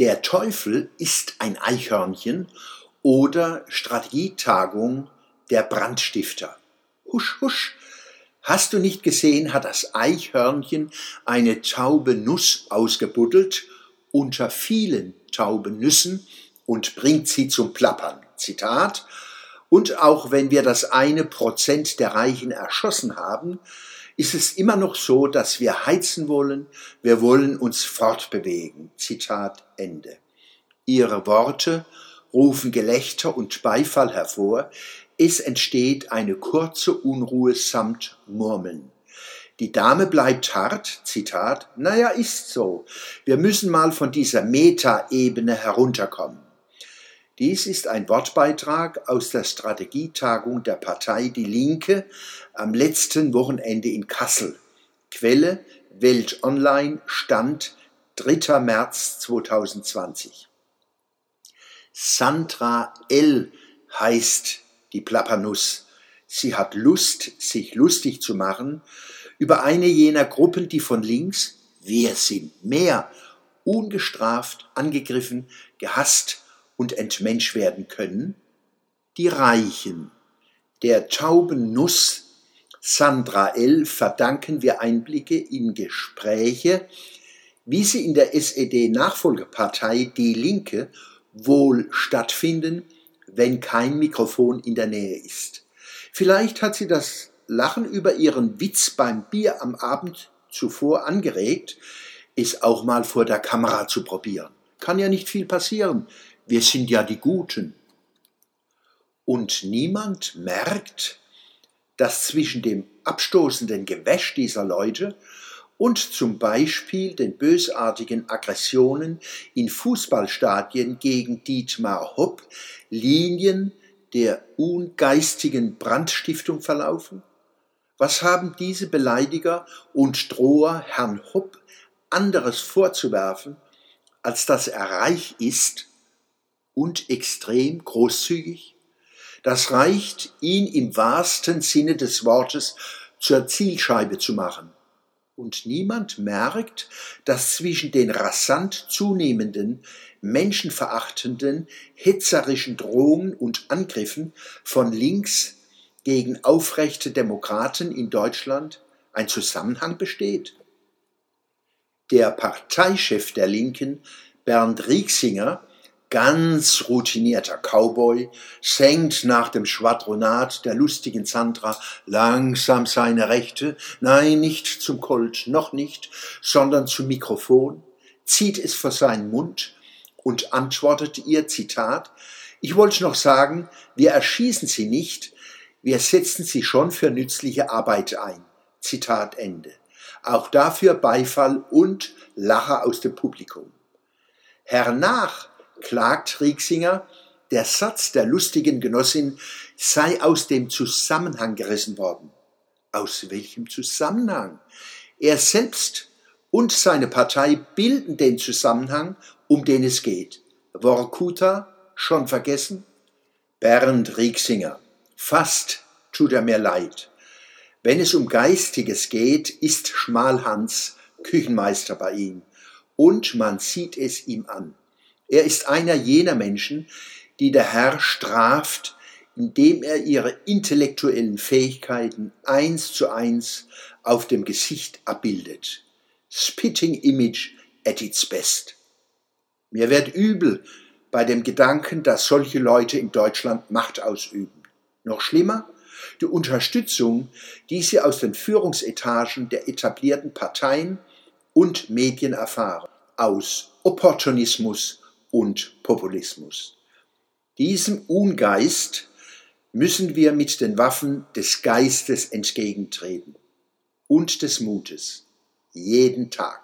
Der Teufel ist ein Eichhörnchen oder Strategietagung der Brandstifter. Husch, husch. Hast du nicht gesehen, hat das Eichhörnchen eine taube Nuss ausgebuddelt unter vielen tauben Nüssen und bringt sie zum Plappern. Zitat. Und auch wenn wir das eine Prozent der Reichen erschossen haben, ist es immer noch so, dass wir heizen wollen, wir wollen uns fortbewegen. Zitat Ende. Ihre Worte rufen Gelächter und Beifall hervor, es entsteht eine kurze Unruhe samt Murmeln. Die Dame bleibt hart, Zitat, naja, ist so. Wir müssen mal von dieser Metaebene herunterkommen. Dies ist ein Wortbeitrag aus der Strategietagung der Partei Die Linke am letzten Wochenende in Kassel. Quelle Welt Online Stand 3. März 2020. Sandra L. heißt die Plappernuss. Sie hat Lust, sich lustig zu machen über eine jener Gruppen, die von links, wir sind mehr, ungestraft, angegriffen, gehasst, und entmensch werden können? Die Reichen. Der tauben Nuss Sandra L. verdanken wir Einblicke in Gespräche, wie sie in der SED-Nachfolgepartei Die Linke wohl stattfinden, wenn kein Mikrofon in der Nähe ist. Vielleicht hat sie das Lachen über ihren Witz beim Bier am Abend zuvor angeregt, es auch mal vor der Kamera zu probieren. Kann ja nicht viel passieren wir sind ja die Guten. Und niemand merkt, dass zwischen dem abstoßenden Gewäsch dieser Leute und zum Beispiel den bösartigen Aggressionen in Fußballstadien gegen Dietmar Hopp Linien der ungeistigen Brandstiftung verlaufen? Was haben diese Beleidiger und Droher Herrn Hopp anderes vorzuwerfen, als dass er reich ist und extrem großzügig? Das reicht, ihn im wahrsten Sinne des Wortes zur Zielscheibe zu machen. Und niemand merkt, dass zwischen den rasant zunehmenden, menschenverachtenden, hetzerischen Drohungen und Angriffen von links gegen aufrechte Demokraten in Deutschland ein Zusammenhang besteht. Der Parteichef der Linken, Bernd Rieksinger, ganz routinierter Cowboy, senkt nach dem Schwadronat der lustigen Sandra langsam seine Rechte, nein, nicht zum Colt, noch nicht, sondern zum Mikrofon, zieht es vor seinen Mund und antwortet ihr, Zitat, ich wollte noch sagen, wir erschießen sie nicht, wir setzen sie schon für nützliche Arbeit ein. Zitat Ende. Auch dafür Beifall und Lacher aus dem Publikum. Hernach klagt Rieksinger, der Satz der lustigen Genossin sei aus dem Zusammenhang gerissen worden. Aus welchem Zusammenhang? Er selbst und seine Partei bilden den Zusammenhang, um den es geht. Workuta schon vergessen? Bernd Rieksinger. Fast tut er mir leid. Wenn es um Geistiges geht, ist Schmalhans Küchenmeister bei ihm. Und man sieht es ihm an. Er ist einer jener Menschen, die der Herr straft, indem er ihre intellektuellen Fähigkeiten eins zu eins auf dem Gesicht abbildet. Spitting Image at its best. Mir wird übel bei dem Gedanken, dass solche Leute in Deutschland Macht ausüben. Noch schlimmer, die Unterstützung, die sie aus den Führungsetagen der etablierten Parteien und Medien erfahren, aus Opportunismus und Populismus. Diesem Ungeist müssen wir mit den Waffen des Geistes entgegentreten und des Mutes, jeden Tag.